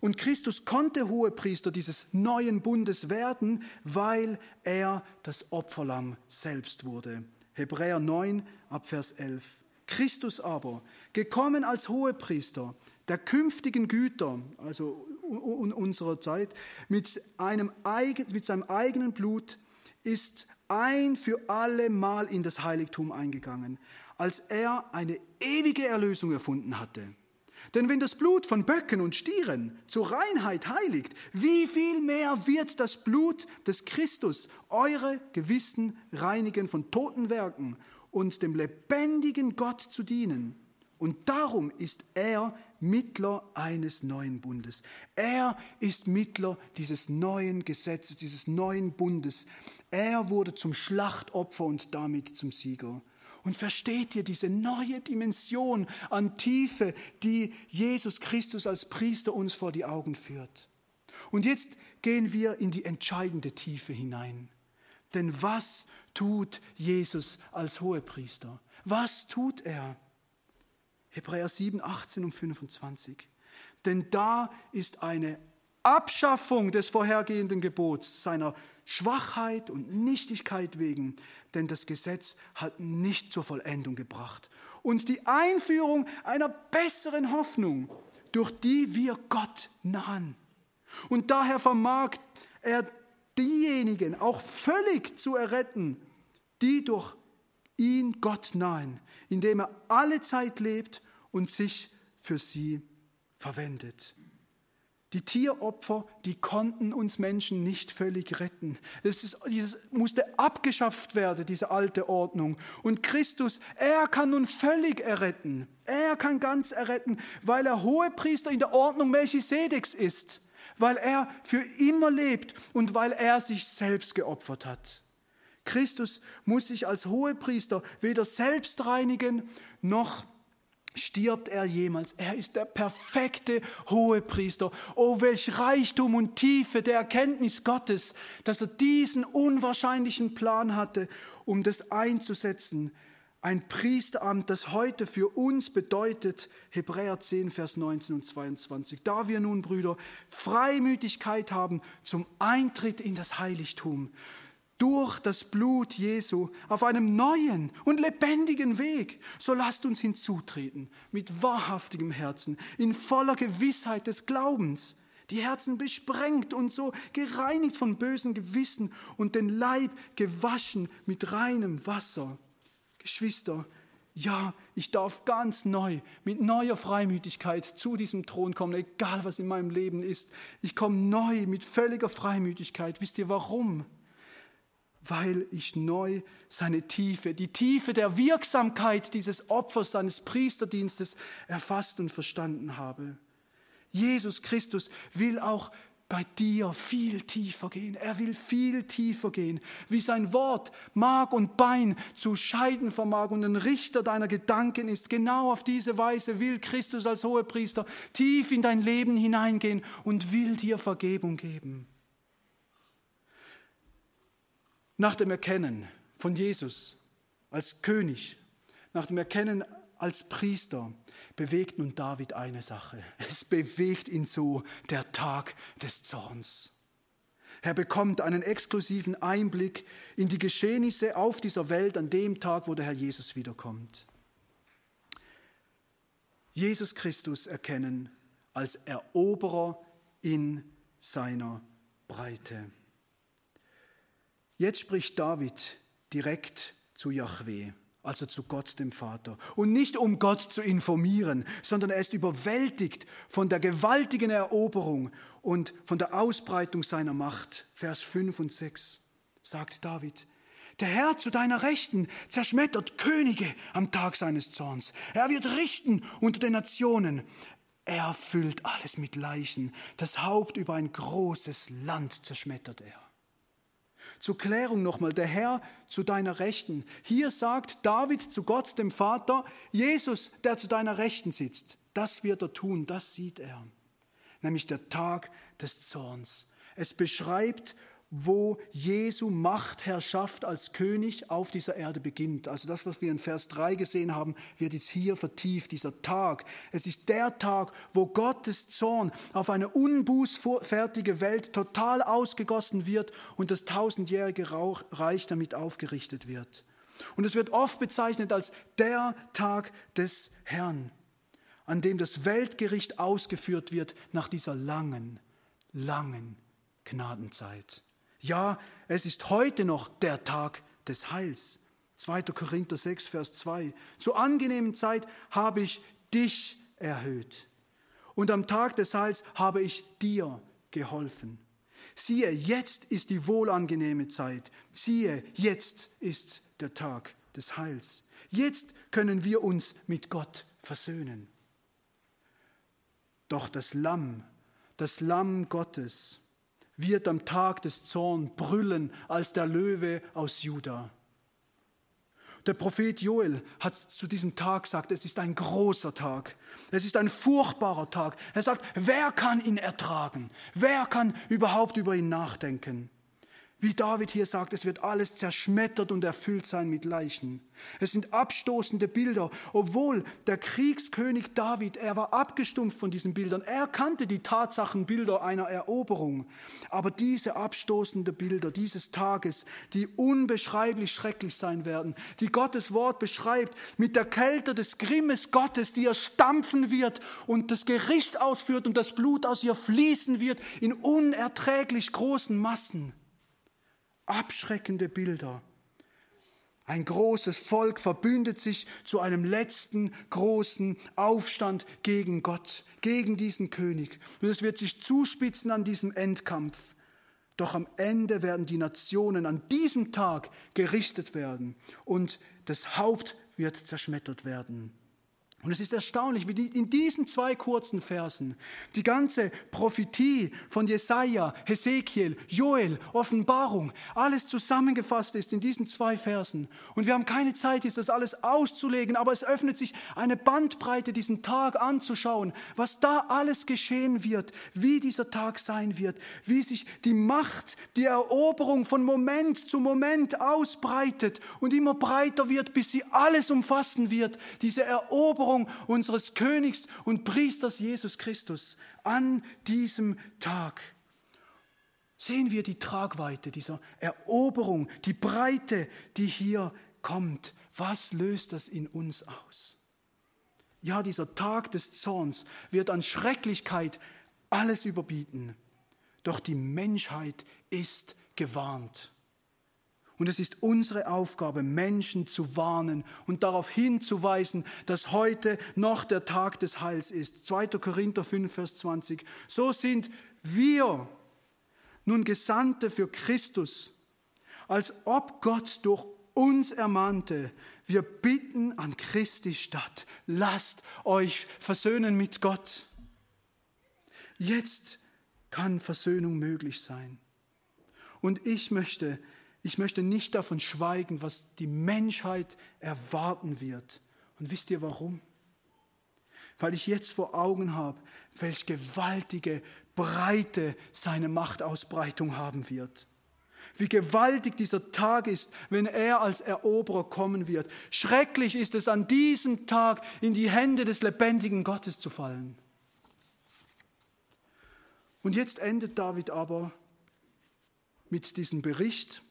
Und Christus konnte Hohepriester dieses neuen Bundes werden, weil er das Opferlamm selbst wurde. Hebräer 9 Abvers 11. Christus aber, gekommen als Hohepriester der künftigen Güter, also unserer Zeit, mit, einem, mit seinem eigenen Blut ist ein für alle Mal in das Heiligtum eingegangen, als er eine ewige Erlösung erfunden hatte. Denn wenn das Blut von Böcken und Stieren zur Reinheit heiligt, wie viel mehr wird das Blut des Christus eure Gewissen reinigen von toten Werken und dem lebendigen Gott zu dienen. Und darum ist er Mittler eines neuen Bundes. Er ist Mittler dieses neuen Gesetzes, dieses neuen Bundes. Er wurde zum Schlachtopfer und damit zum Sieger. Und versteht ihr diese neue Dimension an Tiefe, die Jesus Christus als Priester uns vor die Augen führt? Und jetzt gehen wir in die entscheidende Tiefe hinein. Denn was tut Jesus als Hohepriester? Was tut er? Hebräer 7, 18 und 25. Denn da ist eine Abschaffung des vorhergehenden Gebots seiner Schwachheit und Nichtigkeit wegen, denn das Gesetz hat nicht zur Vollendung gebracht. Und die Einführung einer besseren Hoffnung, durch die wir Gott nahen. Und daher vermag er diejenigen auch völlig zu erretten, die durch ihn Gott nahen, indem er alle Zeit lebt und sich für sie verwendet. Die Tieropfer, die konnten uns Menschen nicht völlig retten. Das ist, dieses musste abgeschafft werden, diese alte Ordnung. Und Christus, er kann nun völlig erretten. Er kann ganz erretten, weil er Hohepriester in der Ordnung Melchisedeks ist weil er für immer lebt und weil er sich selbst geopfert hat. Christus muss sich als Hohepriester weder selbst reinigen, noch stirbt er jemals. Er ist der perfekte Hohepriester. Oh, welch Reichtum und Tiefe der Erkenntnis Gottes, dass er diesen unwahrscheinlichen Plan hatte, um das einzusetzen, ein Priesteramt, das heute für uns bedeutet, Hebräer 10, Vers 19 und 22. Da wir nun, Brüder, Freimütigkeit haben zum Eintritt in das Heiligtum, durch das Blut Jesu auf einem neuen und lebendigen Weg, so lasst uns hinzutreten mit wahrhaftigem Herzen, in voller Gewissheit des Glaubens, die Herzen besprengt und so gereinigt von bösen Gewissen und den Leib gewaschen mit reinem Wasser. Geschwister, ja, ich darf ganz neu, mit neuer Freimütigkeit zu diesem Thron kommen, egal was in meinem Leben ist. Ich komme neu mit völliger Freimütigkeit. Wisst ihr warum? Weil ich neu seine Tiefe, die Tiefe der Wirksamkeit dieses Opfers, seines Priesterdienstes erfasst und verstanden habe. Jesus Christus will auch bei dir viel tiefer gehen. Er will viel tiefer gehen, wie sein Wort Mark und Bein zu scheiden vermag und ein Richter deiner Gedanken ist. Genau auf diese Weise will Christus als Hohepriester tief in dein Leben hineingehen und will dir Vergebung geben. Nach dem Erkennen von Jesus als König, nach dem Erkennen als Priester, bewegt nun David eine Sache. Es bewegt ihn so der Tag des Zorns. Er bekommt einen exklusiven Einblick in die Geschehnisse auf dieser Welt an dem Tag, wo der Herr Jesus wiederkommt. Jesus Christus erkennen als Eroberer in seiner Breite. Jetzt spricht David direkt zu Yahweh, also zu Gott dem Vater. Und nicht um Gott zu informieren, sondern er ist überwältigt von der gewaltigen Eroberung und von der Ausbreitung seiner Macht. Vers 5 und 6 sagt David, der Herr zu deiner Rechten zerschmettert Könige am Tag seines Zorns. Er wird richten unter den Nationen. Er füllt alles mit Leichen. Das Haupt über ein großes Land zerschmettert er. Zur Klärung nochmal, der Herr zu deiner Rechten. Hier sagt David zu Gott, dem Vater, Jesus, der zu deiner Rechten sitzt. Das wird er tun, das sieht er. Nämlich der Tag des Zorns. Es beschreibt wo Jesu Machtherrschaft als König auf dieser Erde beginnt. Also das, was wir in Vers 3 gesehen haben, wird jetzt hier vertieft, dieser Tag. Es ist der Tag, wo Gottes Zorn auf eine unbußfertige Welt total ausgegossen wird und das tausendjährige Reich damit aufgerichtet wird. Und es wird oft bezeichnet als der Tag des Herrn, an dem das Weltgericht ausgeführt wird nach dieser langen, langen Gnadenzeit. Ja, es ist heute noch der Tag des Heils. 2. Korinther 6, Vers 2. Zur angenehmen Zeit habe ich dich erhöht. Und am Tag des Heils habe ich dir geholfen. Siehe, jetzt ist die wohlangenehme Zeit. Siehe, jetzt ist der Tag des Heils. Jetzt können wir uns mit Gott versöhnen. Doch das Lamm, das Lamm Gottes, wird am Tag des Zorns brüllen als der Löwe aus Juda. Der Prophet Joel hat zu diesem Tag gesagt, es ist ein großer Tag, es ist ein furchtbarer Tag. Er sagt, wer kann ihn ertragen? Wer kann überhaupt über ihn nachdenken? Wie David hier sagt, es wird alles zerschmettert und erfüllt sein mit Leichen. Es sind abstoßende Bilder, obwohl der Kriegskönig David, er war abgestumpft von diesen Bildern. Er kannte die Tatsachenbilder einer Eroberung. Aber diese abstoßenden Bilder dieses Tages, die unbeschreiblich schrecklich sein werden, die Gottes Wort beschreibt, mit der Kälte des Grimmes Gottes, die er stampfen wird und das Gericht ausführt und das Blut aus ihr fließen wird in unerträglich großen Massen abschreckende Bilder. Ein großes Volk verbündet sich zu einem letzten großen Aufstand gegen Gott, gegen diesen König. Und es wird sich zuspitzen an diesem Endkampf. Doch am Ende werden die Nationen an diesem Tag gerichtet werden und das Haupt wird zerschmettert werden. Und es ist erstaunlich, wie in diesen zwei kurzen Versen die ganze Prophetie von Jesaja, Hesekiel, Joel, Offenbarung, alles zusammengefasst ist in diesen zwei Versen. Und wir haben keine Zeit, jetzt das alles auszulegen, aber es öffnet sich eine Bandbreite, diesen Tag anzuschauen, was da alles geschehen wird, wie dieser Tag sein wird, wie sich die Macht, die Eroberung von Moment zu Moment ausbreitet und immer breiter wird, bis sie alles umfassen wird, diese Eroberung Eroberung unseres Königs und Priesters Jesus Christus an diesem Tag. Sehen wir die Tragweite dieser Eroberung, die Breite, die hier kommt. Was löst das in uns aus? Ja, dieser Tag des Zorns wird an Schrecklichkeit alles überbieten. Doch die Menschheit ist gewarnt. Und es ist unsere Aufgabe, Menschen zu warnen und darauf hinzuweisen, dass heute noch der Tag des Heils ist. 2. Korinther 5, Vers 20. So sind wir nun Gesandte für Christus, als ob Gott durch uns ermahnte, wir bitten an Christi statt, lasst euch versöhnen mit Gott. Jetzt kann Versöhnung möglich sein. Und ich möchte ich möchte nicht davon schweigen, was die Menschheit erwarten wird. Und wisst ihr warum? Weil ich jetzt vor Augen habe, welch gewaltige Breite seine Machtausbreitung haben wird. Wie gewaltig dieser Tag ist, wenn er als Eroberer kommen wird. Schrecklich ist es, an diesem Tag in die Hände des lebendigen Gottes zu fallen. Und jetzt endet David aber mit diesem Bericht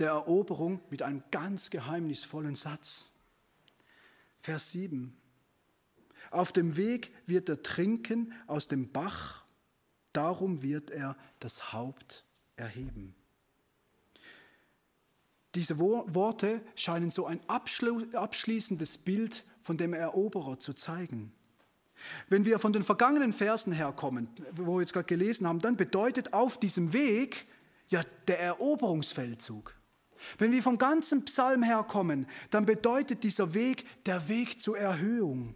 der Eroberung mit einem ganz geheimnisvollen Satz. Vers 7. Auf dem Weg wird er trinken aus dem Bach, darum wird er das Haupt erheben. Diese Worte scheinen so ein abschließendes Bild von dem Eroberer zu zeigen. Wenn wir von den vergangenen Versen herkommen, wo wir jetzt gerade gelesen haben, dann bedeutet auf diesem Weg ja der Eroberungsfeldzug. Wenn wir vom ganzen Psalm herkommen, dann bedeutet dieser Weg der Weg zur Erhöhung.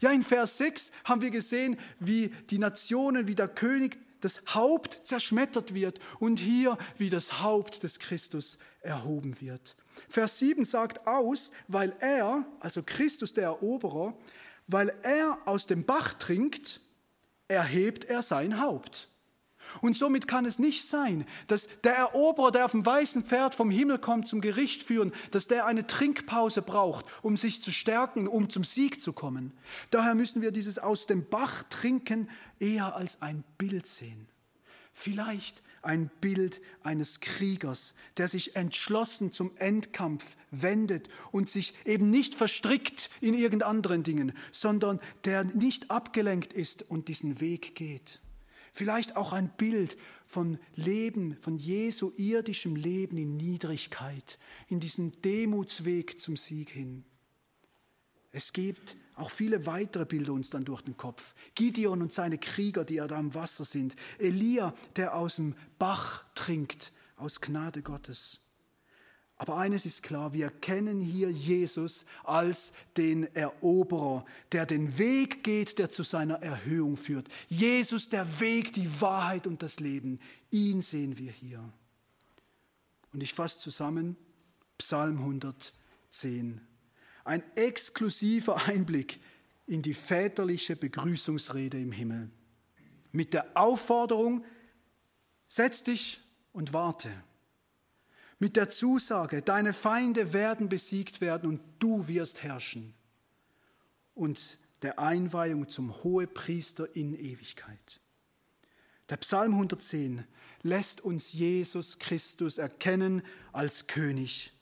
Ja, in Vers 6 haben wir gesehen, wie die Nationen, wie der König das Haupt zerschmettert wird und hier wie das Haupt des Christus erhoben wird. Vers 7 sagt aus, weil er, also Christus der Eroberer, weil er aus dem Bach trinkt, erhebt er sein Haupt. Und somit kann es nicht sein, dass der Eroberer, der auf dem weißen Pferd vom Himmel kommt zum Gericht führen, dass der eine Trinkpause braucht, um sich zu stärken, um zum Sieg zu kommen. Daher müssen wir dieses aus dem Bach trinken eher als ein Bild sehen. Vielleicht ein Bild eines Kriegers, der sich entschlossen zum Endkampf wendet und sich eben nicht verstrickt in irgendeinen Dingen, sondern der nicht abgelenkt ist und diesen Weg geht. Vielleicht auch ein Bild von Leben, von Jesu irdischem Leben in Niedrigkeit, in diesen Demutsweg zum Sieg hin. Es gibt auch viele weitere Bilder uns dann durch den Kopf. Gideon und seine Krieger, die ja da am Wasser sind. Elia, der aus dem Bach trinkt, aus Gnade Gottes. Aber eines ist klar, wir kennen hier Jesus als den Eroberer, der den Weg geht, der zu seiner Erhöhung führt. Jesus, der Weg, die Wahrheit und das Leben. Ihn sehen wir hier. Und ich fasse zusammen Psalm 110. Ein exklusiver Einblick in die väterliche Begrüßungsrede im Himmel. Mit der Aufforderung, setz dich und warte mit der Zusage, deine Feinde werden besiegt werden und du wirst herrschen. Und der Einweihung zum Hohepriester in Ewigkeit. Der Psalm 110 lässt uns Jesus Christus erkennen als König,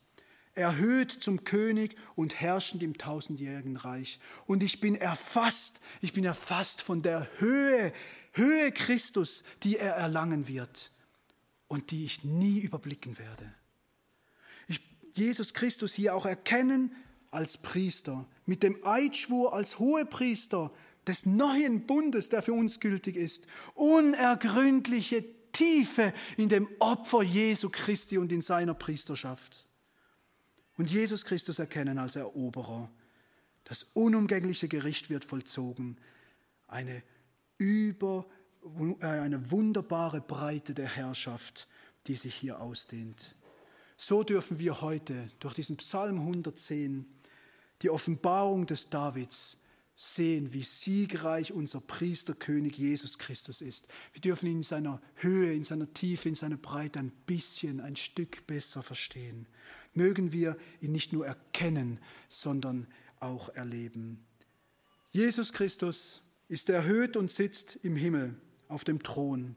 erhöht zum König und herrschend im tausendjährigen Reich. Und ich bin erfasst, ich bin erfasst von der Höhe, Höhe Christus, die er erlangen wird und die ich nie überblicken werde. Jesus Christus hier auch erkennen als Priester, mit dem Eidschwur als Hohepriester des neuen Bundes, der für uns gültig ist. Unergründliche Tiefe in dem Opfer Jesu Christi und in seiner Priesterschaft. Und Jesus Christus erkennen als Eroberer. Das unumgängliche Gericht wird vollzogen. Eine über, äh, eine wunderbare Breite der Herrschaft, die sich hier ausdehnt. So dürfen wir heute durch diesen Psalm 110 die Offenbarung des Davids sehen, wie siegreich unser Priesterkönig Jesus Christus ist. Wir dürfen ihn in seiner Höhe, in seiner Tiefe, in seiner Breite ein bisschen, ein Stück besser verstehen. Mögen wir ihn nicht nur erkennen, sondern auch erleben. Jesus Christus ist erhöht und sitzt im Himmel auf dem Thron.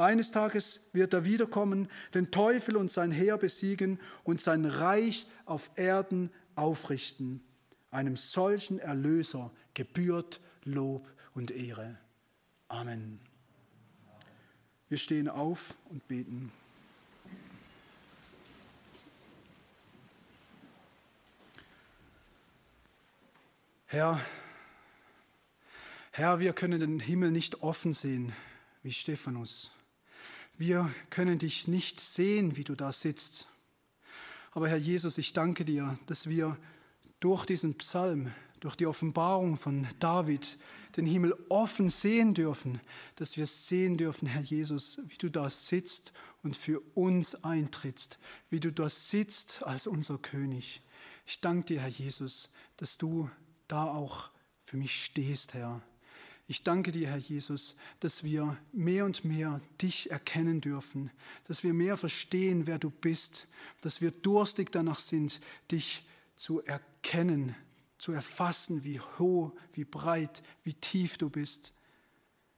Eines Tages wird er wiederkommen, den Teufel und sein Heer besiegen und sein Reich auf Erden aufrichten. Einem solchen Erlöser gebührt Lob und Ehre. Amen. Wir stehen auf und beten. Herr, Herr, wir können den Himmel nicht offen sehen wie Stephanus. Wir können dich nicht sehen, wie du da sitzt. Aber Herr Jesus, ich danke dir, dass wir durch diesen Psalm, durch die Offenbarung von David, den Himmel offen sehen dürfen, dass wir sehen dürfen, Herr Jesus, wie du da sitzt und für uns eintrittst, wie du da sitzt als unser König. Ich danke dir, Herr Jesus, dass du da auch für mich stehst, Herr. Ich danke dir, Herr Jesus, dass wir mehr und mehr dich erkennen dürfen, dass wir mehr verstehen, wer du bist, dass wir durstig danach sind, dich zu erkennen, zu erfassen, wie hoch, wie breit, wie tief du bist.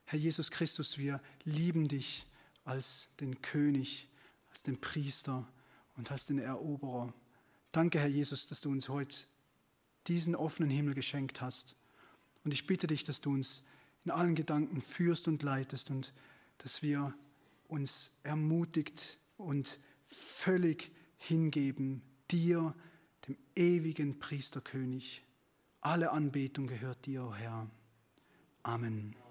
Herr Jesus Christus, wir lieben dich als den König, als den Priester und als den Eroberer. Danke, Herr Jesus, dass du uns heute diesen offenen Himmel geschenkt hast. Und ich bitte dich, dass du uns in allen Gedanken führst und leitest und dass wir uns ermutigt und völlig hingeben dir, dem ewigen Priesterkönig. Alle Anbetung gehört dir, oh Herr. Amen.